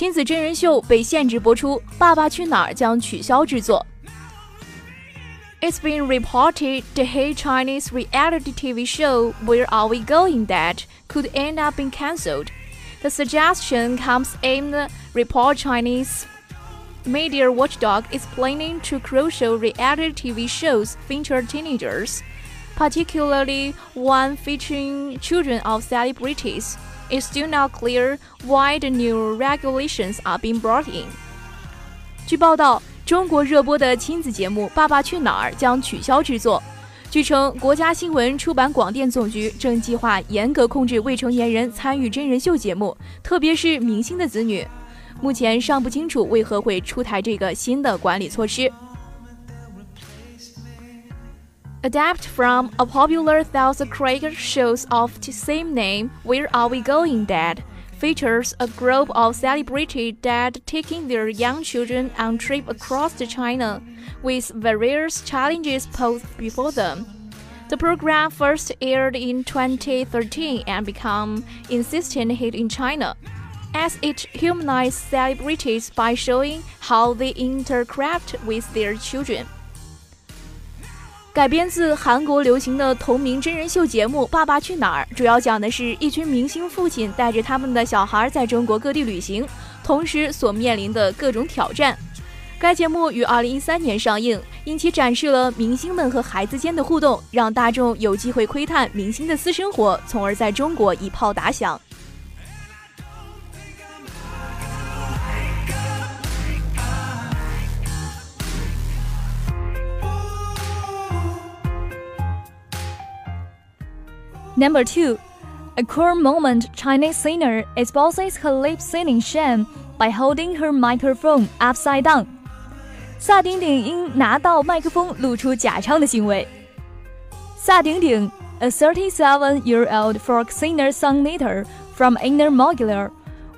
亲子真人秀被限制播出，《爸爸去哪儿》将取消制作。It's been reported the hit Chinese reality TV show Where Are We Going that could end up being cancelled. The suggestion comes amid report Chinese media watchdog is planning to crucial reality TV shows feature teenagers, particularly one featuring children of celebrities. It's still not clear why the new regulations are being brought in. 据报道，中国热播的亲子节目《爸爸去哪儿》将取消制作。据称，国家新闻出版广电总局正计划严格控制未成年人参与真人秀节目，特别是明星的子女。目前尚不清楚为何会出台这个新的管理措施。Adapt from a popular Thousand Craig shows of the same name, Where Are We Going Dad? features a group of celebrity dad taking their young children on trip across China, with various challenges posed before them. The program first aired in 2013 and became insistent hit in China, as it humanized celebrities by showing how they interact with their children. 改编自韩国流行的同名真人秀节目《爸爸去哪儿》，主要讲的是一群明星父亲带着他们的小孩在中国各地旅行，同时所面临的各种挑战。该节目于2013年上映，因其展示了明星们和孩子间的互动，让大众有机会窥探明星的私生活，从而在中国一炮打响。Number two, a cool moment Chinese singer exposes her lip singing shame by holding her microphone upside down. 萨顶顶因拿到麦克风露出假唱的行为。萨顶顶，a 37-year-old folk singer songwriter from Inner Mongolia,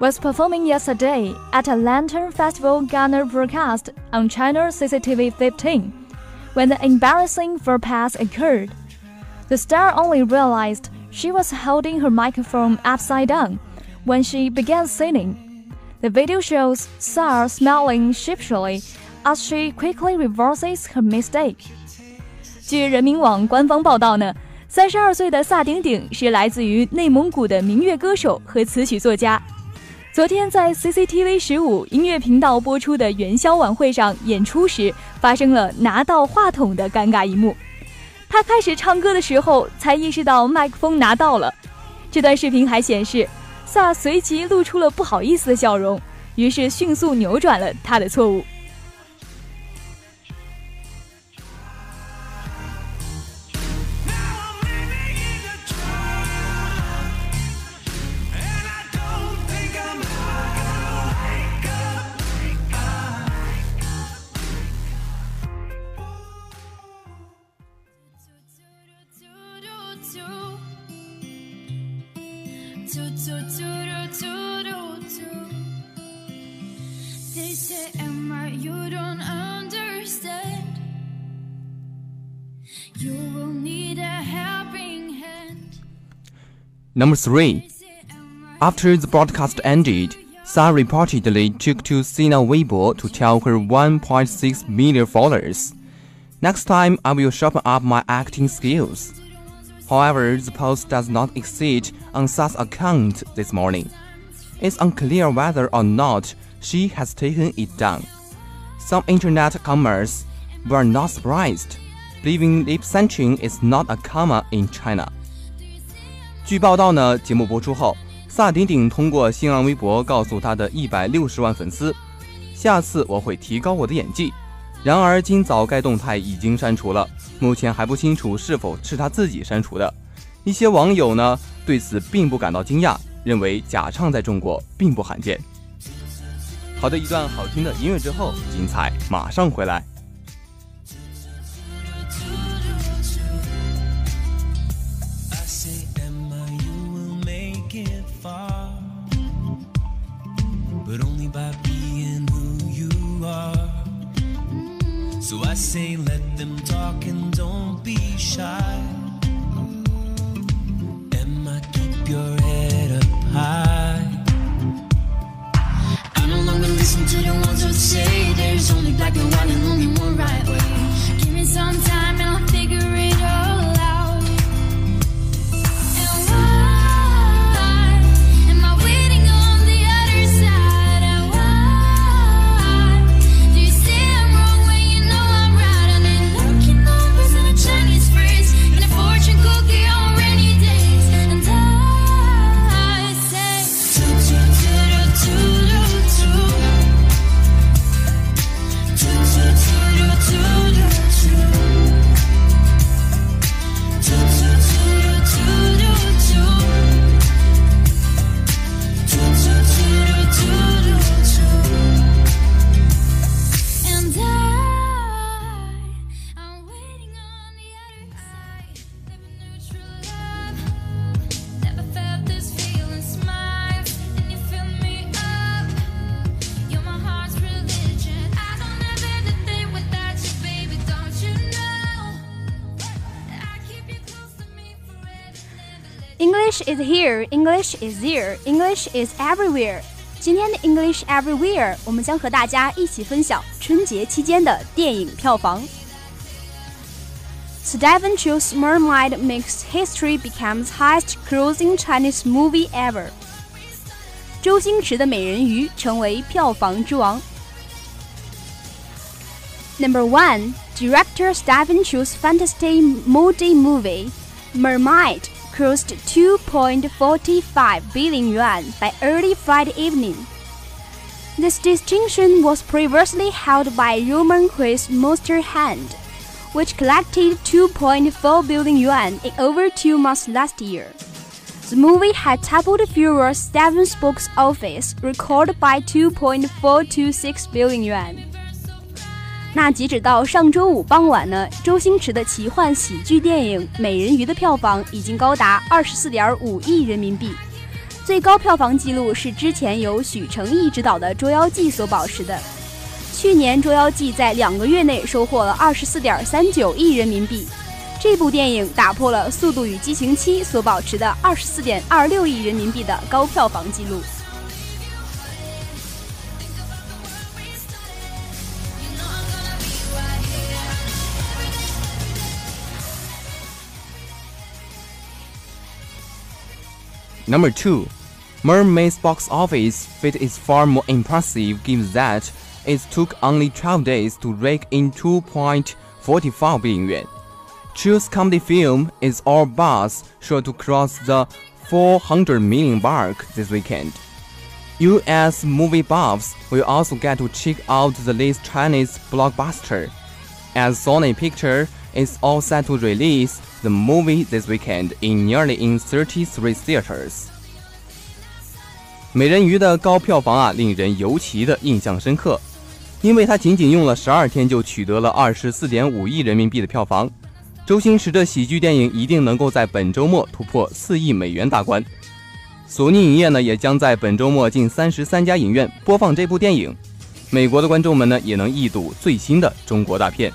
was performing yesterday at a Lantern Festival Ghana broadcast on China CCTV 15 when the embarrassing faux pas occurred. The star only realized she was holding her microphone upside down when she began singing. The video shows Sarah smiling sheepishly as she quickly reverses her mistake. 据人民网官方报道呢，三十二岁的萨顶顶是来自于内蒙古的民乐歌手和词曲作家。昨天在 CCTV 十五音乐频道播出的元宵晚会上演出时，发生了拿到话筒的尴尬一幕。 他开始唱歌的时候，才意识到麦克风拿到了。这段视频还显示，萨随即露出了不好意思的笑容，于是迅速扭转了他的错误。They say, Emma, you don't understand. You will need a helping hand. Number three. They say, Emma, After the broadcast ended, Sa reportedly took to Sina Weibo to tell her 1.6 million followers. Next time, I will sharpen up my acting skills. However, the post does not exist on Sa's account this morning. It's unclear whether or not she has taken it down. Some internet commerce were not surprised, believing lip syncing is not a comma in China. 据报道呢，节目播出后，萨顶顶通过新浪微博告诉他的一百六十万粉丝：“下次我会提高我的演技。” 然而，今早该动态已经删除了，目前还不清楚是否是他自己删除的。一些网友呢对此并不感到惊讶，认为假唱在中国并不罕见。好的，一段好听的音乐之后，精彩马上回来。So I say, let them talk English is here, English is there, English is everywhere。今天的 English Everywhere，我们将和大家一起分享春节期间的电影票房。Stephen Chow's Mermaid makes history becomes highest-grossing Chinese movie ever。周星驰的《美人鱼》成为票房之王。Number one, director Stephen Chow's fantasy multi movie, Mermaid。Crossed 2.45 billion yuan by early Friday evening. This distinction was previously held by Raman Hui's Monster Hunt, which collected 2.4 billion yuan in over two months last year. The movie had toppled Furor's seventh box office record by 2.426 billion yuan. 那截止到上周五傍晚呢，周星驰的奇幻喜剧电影《美人鱼》的票房已经高达二十四点五亿人民币，最高票房纪录是之前由许成毅执导的《捉妖记》所保持的。去年《捉妖记》在两个月内收获了二十四点三九亿人民币，这部电影打破了《速度与激情七》所保持的二十四点二六亿人民币的高票房纪录。Number 2. Mermaid's box office feat is far more impressive given that it took only 12 days to rake in 2.45 billion yuan. Chow's comedy film is All Buzz sure to cross the 400 million mark this weekend. US movie buffs will also get to check out the latest Chinese blockbuster, as Sony Picture is all set to release the movie this weekend in nearly in 33 theaters. 美人鱼的高票房啊，令人尤其的印象深刻，因为它仅仅用了十二天就取得了二十四点五亿人民币的票房。周星驰的喜剧电影一定能够在本周末突破四亿美元大关。索尼影业呢，也将在本周末近三十三家影院播放这部电影，美国的观众们呢，也能一睹最新的中国大片。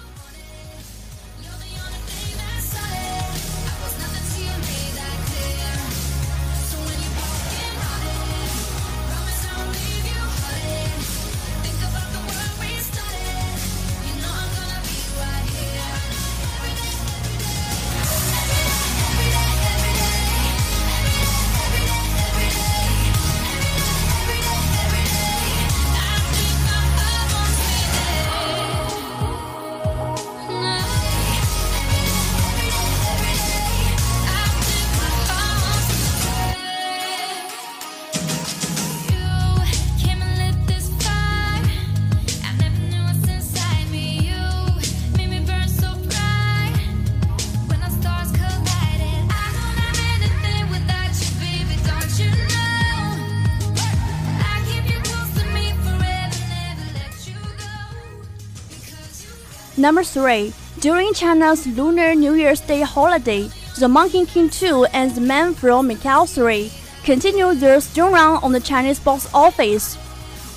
Number 3. During China's Lunar New Year's Day holiday, The Monkey King 2 and The Man from Macau 3 continued their strong run on the Chinese box office.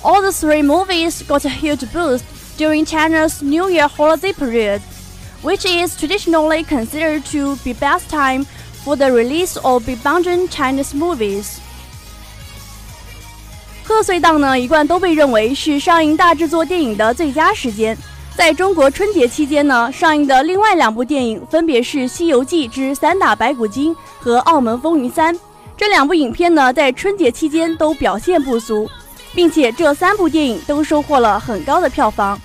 All the three movies got a huge boost during China's New Year holiday period, which is traditionally considered to be best time for the release of big budget Chinese movies. 贺岁档呢，一贯都被认为是上映大制作电影的最佳时间。 在中国春节期间呢，上映的另外两部电影分别是《西游记之三打白骨精》和《澳门风云三》。这两部影片呢，在春节期间都表现不俗，并且这三部电影都收获了很高的票房。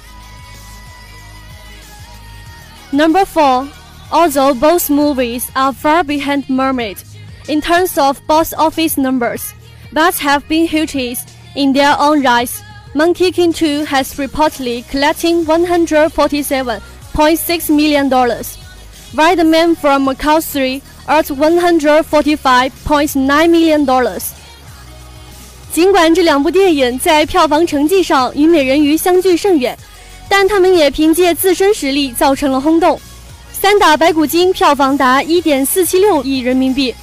Number four, although both movies are far behind Mermaid in terms of box office numbers, but have been huge in their own rights, Monkey King 2 has reportedly collecting 147.6 million, while The Man from Macau 3 earned 145.9 million. dollars. 尽管这两部电影在票房成绩上与《美人鱼》相距甚远，但他们也凭借自身实力造成了轰动。《三打白骨精》票房达1.476亿人民币，